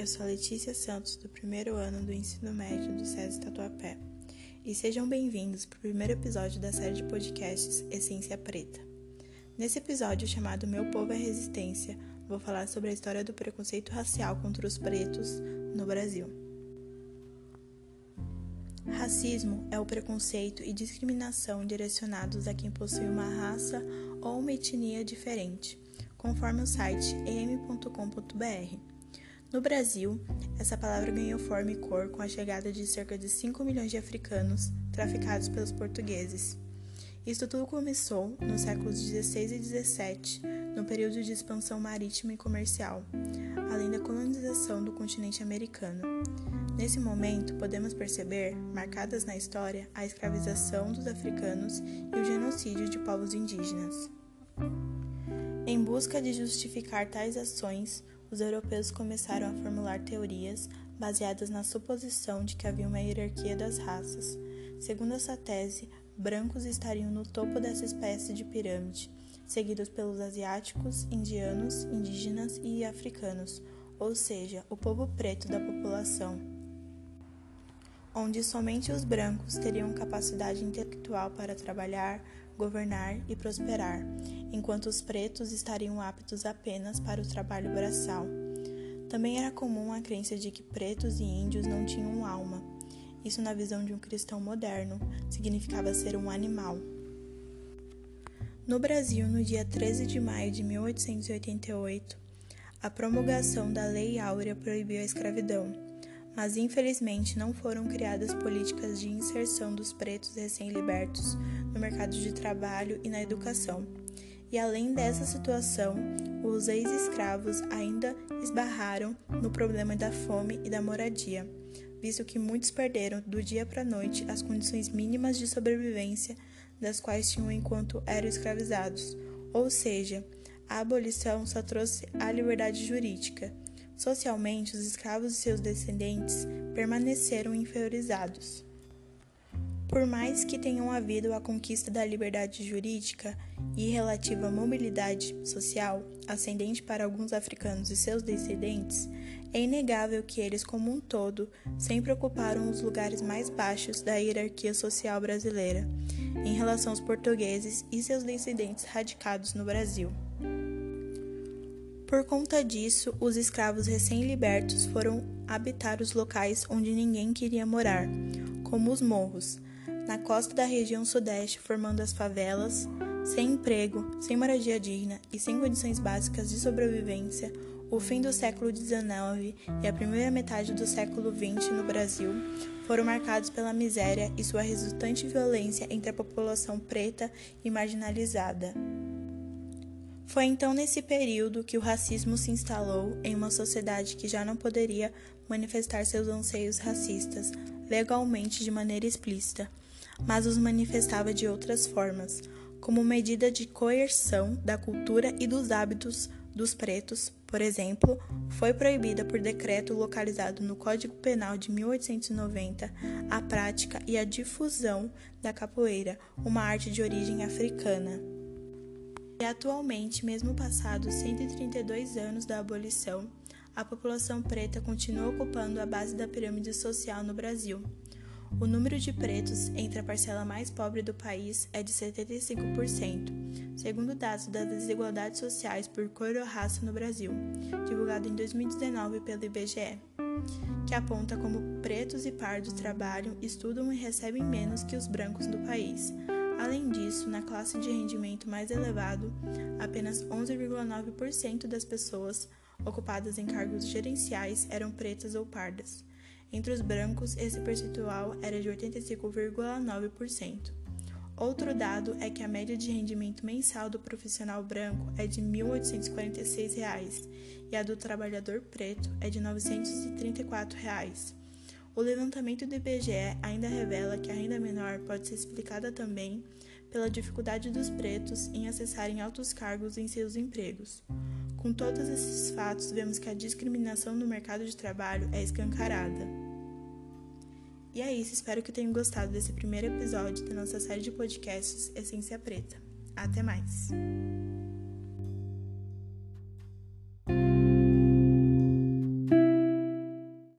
eu sou Letícia Santos, do primeiro ano do ensino médio do SESI Tatuapé, e sejam bem-vindos para o primeiro episódio da série de podcasts Essência Preta. Nesse episódio chamado Meu Povo é Resistência, vou falar sobre a história do preconceito racial contra os pretos no Brasil. Racismo é o preconceito e discriminação direcionados a quem possui uma raça ou uma etnia diferente, conforme o site em.com.br. No Brasil, essa palavra ganhou forma e cor com a chegada de cerca de 5 milhões de africanos traficados pelos portugueses. Isso tudo começou nos séculos 16 e 17, no período de expansão marítima e comercial, além da colonização do continente americano. Nesse momento, podemos perceber, marcadas na história, a escravização dos africanos e o genocídio de povos indígenas. Em busca de justificar tais ações, os europeus começaram a formular teorias baseadas na suposição de que havia uma hierarquia das raças. Segundo essa tese, brancos estariam no topo dessa espécie de pirâmide, seguidos pelos asiáticos, indianos, indígenas e africanos, ou seja, o povo preto da população, onde somente os brancos teriam capacidade intelectual para trabalhar, governar e prosperar, enquanto os pretos estariam aptos apenas para o trabalho braçal. Também era comum a crença de que pretos e índios não tinham alma. Isso, na visão de um cristão moderno, significava ser um animal. No Brasil, no dia 13 de maio de 1888, a promulgação da Lei Áurea proibiu a escravidão mas infelizmente não foram criadas políticas de inserção dos pretos recém-libertos no mercado de trabalho e na educação. E além dessa situação, os ex-escravos ainda esbarraram no problema da fome e da moradia, visto que muitos perderam do dia para a noite as condições mínimas de sobrevivência das quais tinham enquanto eram escravizados, ou seja, a abolição só trouxe a liberdade jurídica Socialmente, os escravos e seus descendentes permaneceram inferiorizados. Por mais que tenham havido a conquista da liberdade jurídica e relativa mobilidade social ascendente para alguns africanos e seus descendentes, é inegável que eles, como um todo, sempre ocuparam os lugares mais baixos da hierarquia social brasileira em relação aos portugueses e seus descendentes radicados no Brasil. Por conta disso, os escravos recém-libertos foram habitar os locais onde ninguém queria morar, como os morros, na costa da região sudeste, formando as favelas. Sem emprego, sem moradia digna e sem condições básicas de sobrevivência, o fim do século XIX e a primeira metade do século XX no Brasil foram marcados pela miséria e sua resultante violência entre a população preta e marginalizada. Foi então nesse período que o racismo se instalou em uma sociedade que já não poderia manifestar seus anseios racistas legalmente de maneira explícita, mas os manifestava de outras formas, como medida de coerção da cultura e dos hábitos dos pretos, por exemplo, foi proibida por decreto localizado no Código Penal de 1890 a prática e a difusão da capoeira, uma arte de origem africana. E atualmente, mesmo passados 132 anos da abolição, a população preta continua ocupando a base da pirâmide social no Brasil. O número de pretos entre a parcela mais pobre do país é de 75%, segundo dados das desigualdades sociais por cor ou raça no Brasil, divulgado em 2019 pelo IBGE, que aponta como pretos e pardos trabalham, estudam e recebem menos que os brancos do país, Além disso, na classe de rendimento mais elevado, apenas 11,9% das pessoas ocupadas em cargos gerenciais eram pretas ou pardas. Entre os brancos, esse percentual era de 85,9%. Outro dado é que a média de rendimento mensal do profissional branco é de 1.846 reais, e a do trabalhador preto é de 934 reais. O levantamento do IBGE ainda revela que a renda menor pode ser explicada também pela dificuldade dos pretos em acessarem altos cargos em seus empregos. Com todos esses fatos, vemos que a discriminação no mercado de trabalho é escancarada. E é isso, espero que tenham gostado desse primeiro episódio da nossa série de podcasts Essência Preta. Até mais!